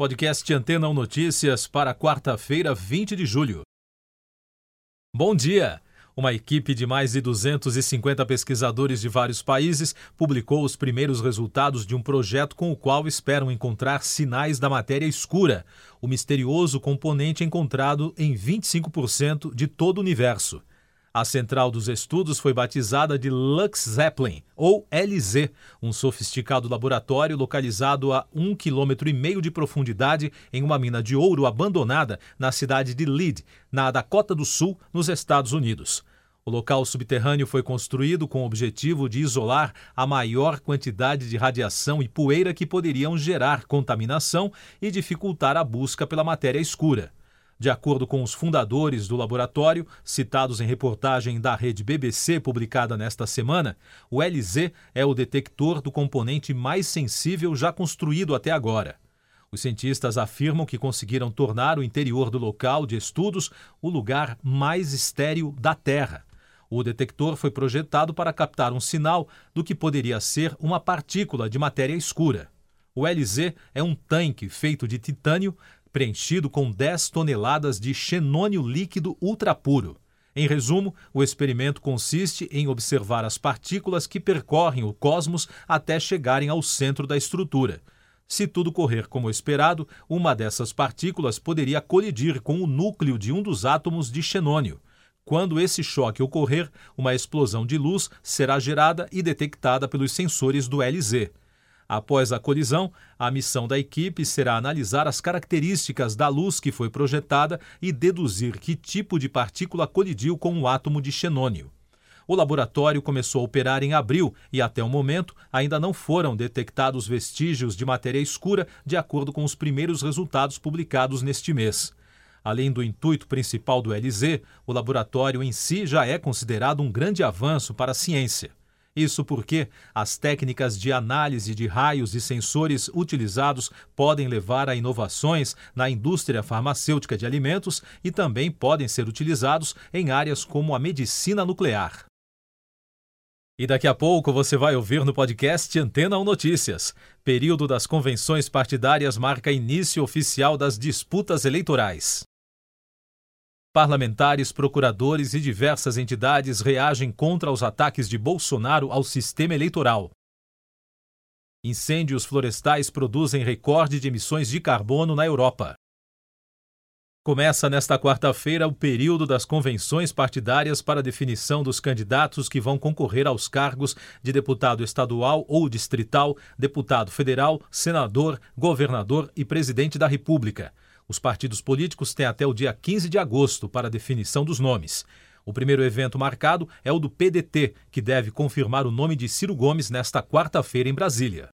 Podcast Antena 1 Notícias para quarta-feira, 20 de julho. Bom dia! Uma equipe de mais de 250 pesquisadores de vários países publicou os primeiros resultados de um projeto com o qual esperam encontrar sinais da matéria escura, o misterioso componente encontrado em 25% de todo o universo. A central dos estudos foi batizada de Lux Zeppelin, ou LZ, um sofisticado laboratório localizado a um quilômetro e meio de profundidade em uma mina de ouro abandonada na cidade de Lead, na Dakota do Sul, nos Estados Unidos. O local subterrâneo foi construído com o objetivo de isolar a maior quantidade de radiação e poeira que poderiam gerar contaminação e dificultar a busca pela matéria escura. De acordo com os fundadores do laboratório, citados em reportagem da rede BBC publicada nesta semana, o LZ é o detector do componente mais sensível já construído até agora. Os cientistas afirmam que conseguiram tornar o interior do local de estudos o lugar mais estéril da Terra. O detector foi projetado para captar um sinal do que poderia ser uma partícula de matéria escura. O LZ é um tanque feito de titânio preenchido com 10 toneladas de xenônio líquido ultrapuro. Em resumo, o experimento consiste em observar as partículas que percorrem o cosmos até chegarem ao centro da estrutura. Se tudo correr como esperado, uma dessas partículas poderia colidir com o núcleo de um dos átomos de xenônio. Quando esse choque ocorrer, uma explosão de luz será gerada e detectada pelos sensores do LZ. Após a colisão, a missão da equipe será analisar as características da luz que foi projetada e deduzir que tipo de partícula colidiu com o átomo de xenônio. O laboratório começou a operar em abril e, até o momento, ainda não foram detectados vestígios de matéria escura, de acordo com os primeiros resultados publicados neste mês. Além do intuito principal do LZ, o laboratório em si já é considerado um grande avanço para a ciência. Isso porque as técnicas de análise de raios e sensores utilizados podem levar a inovações na indústria farmacêutica de alimentos e também podem ser utilizados em áreas como a medicina nuclear. E daqui a pouco você vai ouvir no podcast Antena 1 Notícias. Período das convenções partidárias marca início oficial das disputas eleitorais. Parlamentares, procuradores e diversas entidades reagem contra os ataques de Bolsonaro ao sistema eleitoral. Incêndios florestais produzem recorde de emissões de carbono na Europa. Começa nesta quarta-feira o período das convenções partidárias para definição dos candidatos que vão concorrer aos cargos de deputado estadual ou distrital, deputado federal, senador, governador e presidente da República. Os partidos políticos têm até o dia 15 de agosto para definição dos nomes. O primeiro evento marcado é o do PDT, que deve confirmar o nome de Ciro Gomes nesta quarta-feira em Brasília.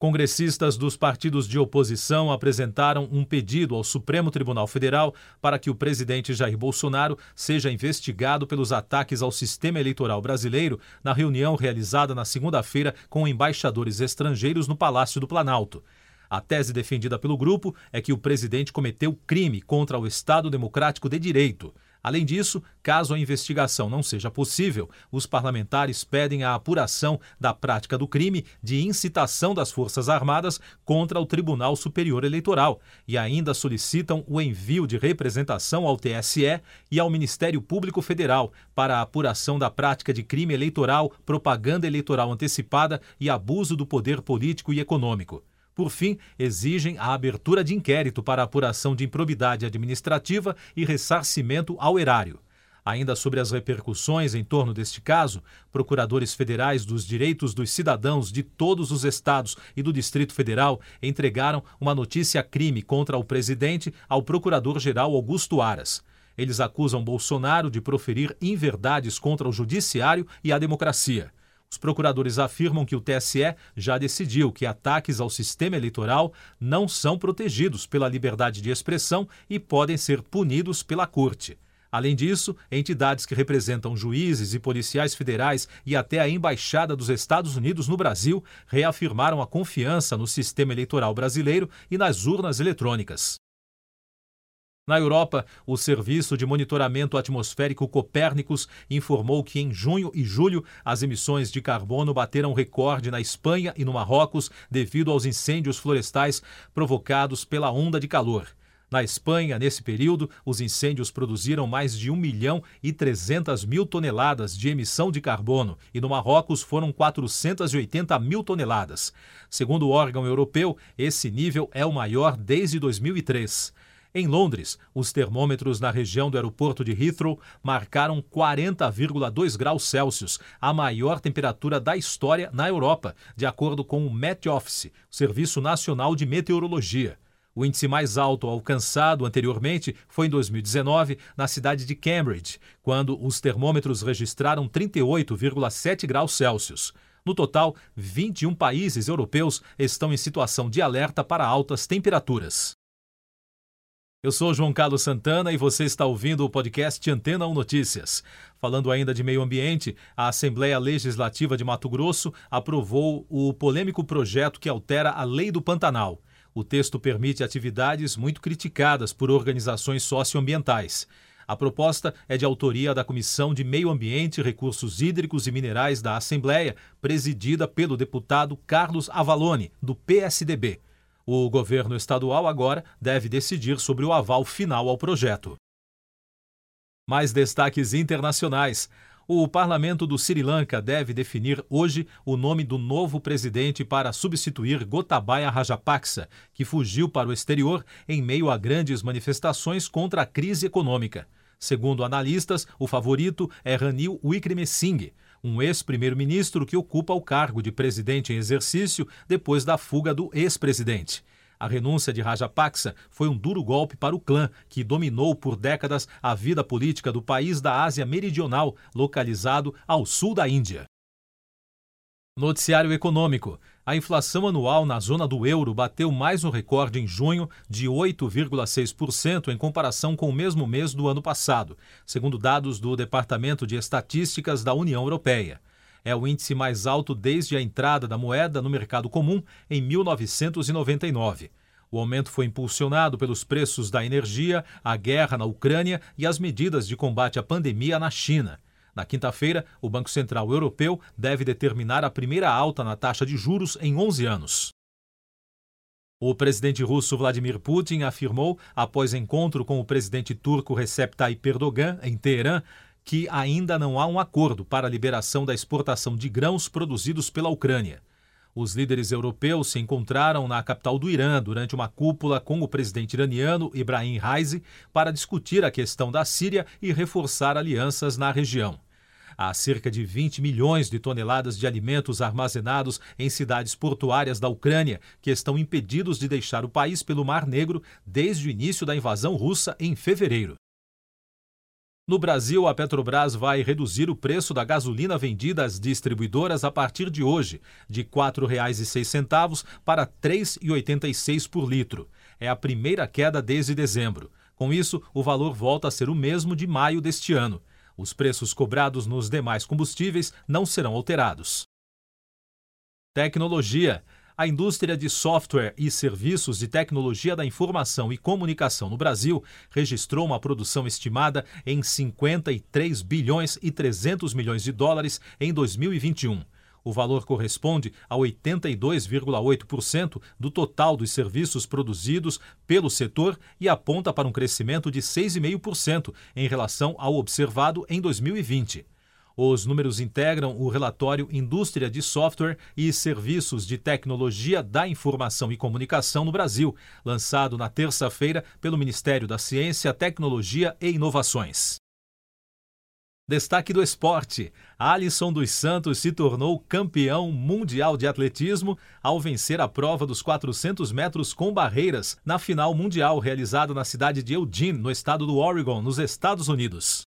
Congressistas dos partidos de oposição apresentaram um pedido ao Supremo Tribunal Federal para que o presidente Jair Bolsonaro seja investigado pelos ataques ao sistema eleitoral brasileiro na reunião realizada na segunda-feira com embaixadores estrangeiros no Palácio do Planalto. A tese defendida pelo grupo é que o presidente cometeu crime contra o Estado Democrático de Direito. Além disso, caso a investigação não seja possível, os parlamentares pedem a apuração da prática do crime de incitação das Forças Armadas contra o Tribunal Superior Eleitoral e ainda solicitam o envio de representação ao TSE e ao Ministério Público Federal para a apuração da prática de crime eleitoral, propaganda eleitoral antecipada e abuso do poder político e econômico. Por fim, exigem a abertura de inquérito para apuração de improbidade administrativa e ressarcimento ao erário. Ainda sobre as repercussões em torno deste caso, procuradores federais dos direitos dos cidadãos de todos os estados e do Distrito Federal entregaram uma notícia-crime contra o presidente ao procurador-geral Augusto Aras. Eles acusam Bolsonaro de proferir inverdades contra o judiciário e a democracia. Os procuradores afirmam que o TSE já decidiu que ataques ao sistema eleitoral não são protegidos pela liberdade de expressão e podem ser punidos pela Corte. Além disso, entidades que representam juízes e policiais federais e até a Embaixada dos Estados Unidos no Brasil reafirmaram a confiança no sistema eleitoral brasileiro e nas urnas eletrônicas. Na Europa, o Serviço de Monitoramento Atmosférico Copérnicos informou que em junho e julho as emissões de carbono bateram recorde na Espanha e no Marrocos devido aos incêndios florestais provocados pela onda de calor. Na Espanha, nesse período, os incêndios produziram mais de 1 milhão e 300 mil toneladas de emissão de carbono e no Marrocos foram 480 mil toneladas. Segundo o órgão europeu, esse nível é o maior desde 2003. Em Londres, os termômetros na região do aeroporto de Heathrow marcaram 40,2 graus Celsius, a maior temperatura da história na Europa, de acordo com o Met Office, Serviço Nacional de Meteorologia. O índice mais alto alcançado anteriormente foi em 2019, na cidade de Cambridge, quando os termômetros registraram 38,7 graus Celsius. No total, 21 países europeus estão em situação de alerta para altas temperaturas. Eu sou João Carlos Santana e você está ouvindo o podcast Antena 1 Notícias. Falando ainda de meio ambiente, a Assembleia Legislativa de Mato Grosso aprovou o polêmico projeto que altera a Lei do Pantanal. O texto permite atividades muito criticadas por organizações socioambientais. A proposta é de autoria da Comissão de Meio Ambiente, Recursos Hídricos e Minerais da Assembleia, presidida pelo deputado Carlos Avalone, do PSDB. O governo estadual agora deve decidir sobre o aval final ao projeto. Mais destaques internacionais. O parlamento do Sri Lanka deve definir hoje o nome do novo presidente para substituir Gotabaya Rajapaksa, que fugiu para o exterior em meio a grandes manifestações contra a crise econômica. Segundo analistas, o favorito é Ranil Wickremesinghe, um ex-primeiro-ministro que ocupa o cargo de presidente em exercício depois da fuga do ex-presidente. A renúncia de Rajapaksa foi um duro golpe para o clã, que dominou por décadas a vida política do país da Ásia Meridional, localizado ao sul da Índia. Noticiário Econômico. A inflação anual na zona do euro bateu mais um recorde em junho de 8,6% em comparação com o mesmo mês do ano passado, segundo dados do Departamento de Estatísticas da União Europeia. É o índice mais alto desde a entrada da moeda no mercado comum em 1999. O aumento foi impulsionado pelos preços da energia, a guerra na Ucrânia e as medidas de combate à pandemia na China. Na quinta-feira, o Banco Central Europeu deve determinar a primeira alta na taxa de juros em 11 anos. O presidente russo Vladimir Putin afirmou, após encontro com o presidente turco Recep Tayyip Erdogan em Teherã, que ainda não há um acordo para a liberação da exportação de grãos produzidos pela Ucrânia. Os líderes europeus se encontraram na capital do Irã durante uma cúpula com o presidente iraniano Ibrahim Raisi para discutir a questão da Síria e reforçar alianças na região. Há cerca de 20 milhões de toneladas de alimentos armazenados em cidades portuárias da Ucrânia que estão impedidos de deixar o país pelo Mar Negro desde o início da invasão russa em fevereiro. No Brasil, a Petrobras vai reduzir o preço da gasolina vendida às distribuidoras a partir de hoje, de R$ 4,06 para R$ 3,86 por litro. É a primeira queda desde dezembro. Com isso, o valor volta a ser o mesmo de maio deste ano. Os preços cobrados nos demais combustíveis não serão alterados. Tecnologia. A indústria de software e serviços de tecnologia da informação e comunicação no Brasil registrou uma produção estimada em 53 bilhões e 300 milhões de dólares em 2021 o valor corresponde a 82,8% do total dos serviços produzidos pelo setor e aponta para um crescimento de 6,5% em relação ao observado em 2020. Os números integram o relatório Indústria de Software e Serviços de Tecnologia da Informação e Comunicação no Brasil, lançado na terça-feira pelo Ministério da Ciência, Tecnologia e Inovações. Destaque do esporte: Alisson dos Santos se tornou campeão mundial de atletismo ao vencer a prova dos 400 metros com barreiras na final mundial realizada na cidade de Eugene, no estado do Oregon, nos Estados Unidos.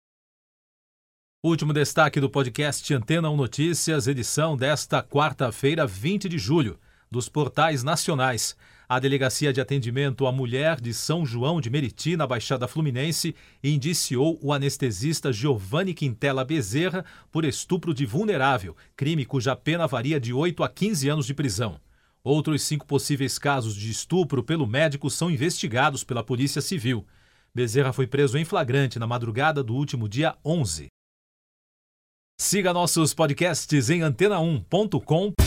Último destaque do podcast Antena 1 Notícias, edição desta quarta-feira, 20 de julho, dos portais nacionais. A Delegacia de Atendimento à Mulher de São João de Meriti, na Baixada Fluminense, indiciou o anestesista Giovanni Quintela Bezerra por estupro de vulnerável, crime cuja pena varia de 8 a 15 anos de prisão. Outros cinco possíveis casos de estupro pelo médico são investigados pela Polícia Civil. Bezerra foi preso em flagrante na madrugada do último dia 11. Siga nossos podcasts em antena1.com.